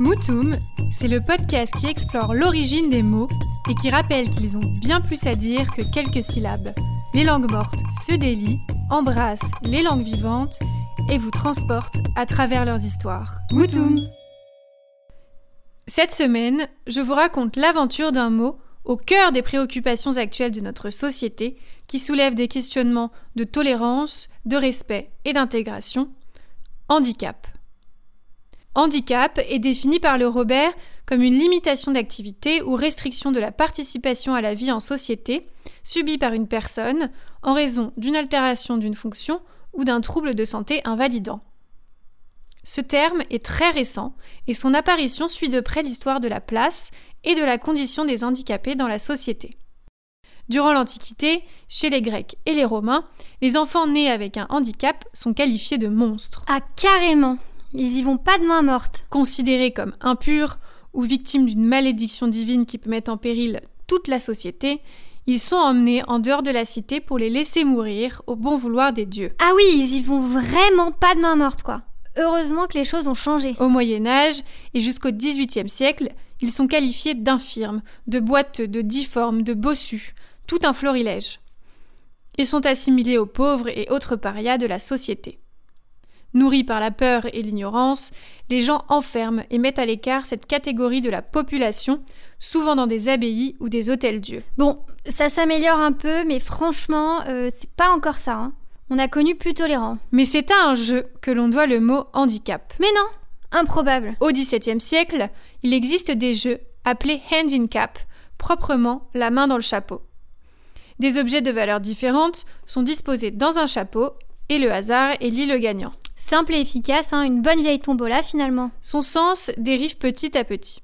Moutoum, c'est le podcast qui explore l'origine des mots et qui rappelle qu'ils ont bien plus à dire que quelques syllabes. Les langues mortes se délient, embrassent les langues vivantes et vous transportent à travers leurs histoires. Moutoum Cette semaine, je vous raconte l'aventure d'un mot au cœur des préoccupations actuelles de notre société qui soulève des questionnements de tolérance, de respect et d'intégration, handicap. Handicap est défini par le Robert comme une limitation d'activité ou restriction de la participation à la vie en société subie par une personne en raison d'une altération d'une fonction ou d'un trouble de santé invalidant. Ce terme est très récent et son apparition suit de près l'histoire de la place et de la condition des handicapés dans la société. Durant l'Antiquité, chez les Grecs et les Romains, les enfants nés avec un handicap sont qualifiés de monstres. Ah, carrément ils y vont pas de main morte. Considérés comme impurs ou victimes d'une malédiction divine qui peut mettre en péril toute la société, ils sont emmenés en dehors de la cité pour les laisser mourir au bon vouloir des dieux. Ah oui, ils y vont vraiment pas de main morte, quoi. Heureusement que les choses ont changé. Au Moyen Âge et jusqu'au XVIIIe siècle, ils sont qualifiés d'infirmes, de boiteux, de difformes, de bossus, tout un florilège. Ils sont assimilés aux pauvres et autres parias de la société. Nourris par la peur et l'ignorance, les gens enferment et mettent à l'écart cette catégorie de la population, souvent dans des abbayes ou des hôtels-dieux. Bon, ça s'améliore un peu, mais franchement, euh, c'est pas encore ça. Hein. On a connu plus tolérant. Mais c'est à un jeu que l'on doit le mot handicap. Mais non, improbable. Au XVIIe siècle, il existe des jeux appelés hand in cap, proprement la main dans le chapeau. Des objets de valeurs différentes sont disposés dans un chapeau et le hasard élit le gagnant. Simple et efficace, hein, une bonne vieille tombola finalement. Son sens dérive petit à petit.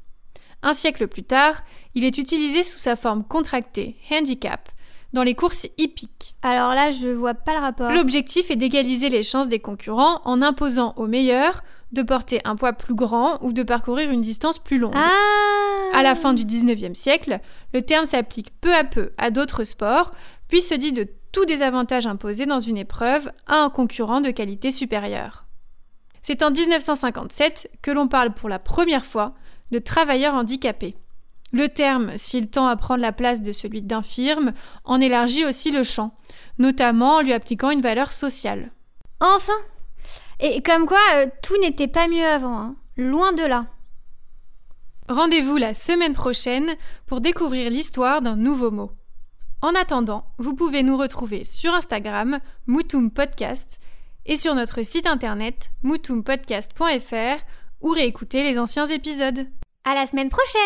Un siècle plus tard, il est utilisé sous sa forme contractée, handicap, dans les courses hippiques. Alors là, je vois pas le rapport. L'objectif est d'égaliser les chances des concurrents en imposant aux meilleurs de porter un poids plus grand ou de parcourir une distance plus longue. Ah À la fin du 19e siècle, le terme s'applique peu à peu à d'autres sports, puis se dit de tout désavantage imposé dans une épreuve à un concurrent de qualité supérieure. C'est en 1957 que l'on parle pour la première fois de travailleurs handicapés. Le terme, s'il tend à prendre la place de celui d'infirme, en élargit aussi le champ, notamment en lui appliquant une valeur sociale. Enfin Et comme quoi, euh, tout n'était pas mieux avant, hein. loin de là. Rendez-vous la semaine prochaine pour découvrir l'histoire d'un nouveau mot. En attendant, vous pouvez nous retrouver sur Instagram, Moutoum Podcast, et sur notre site internet moutoumpodcast.fr ou réécouter les anciens épisodes. À la semaine prochaine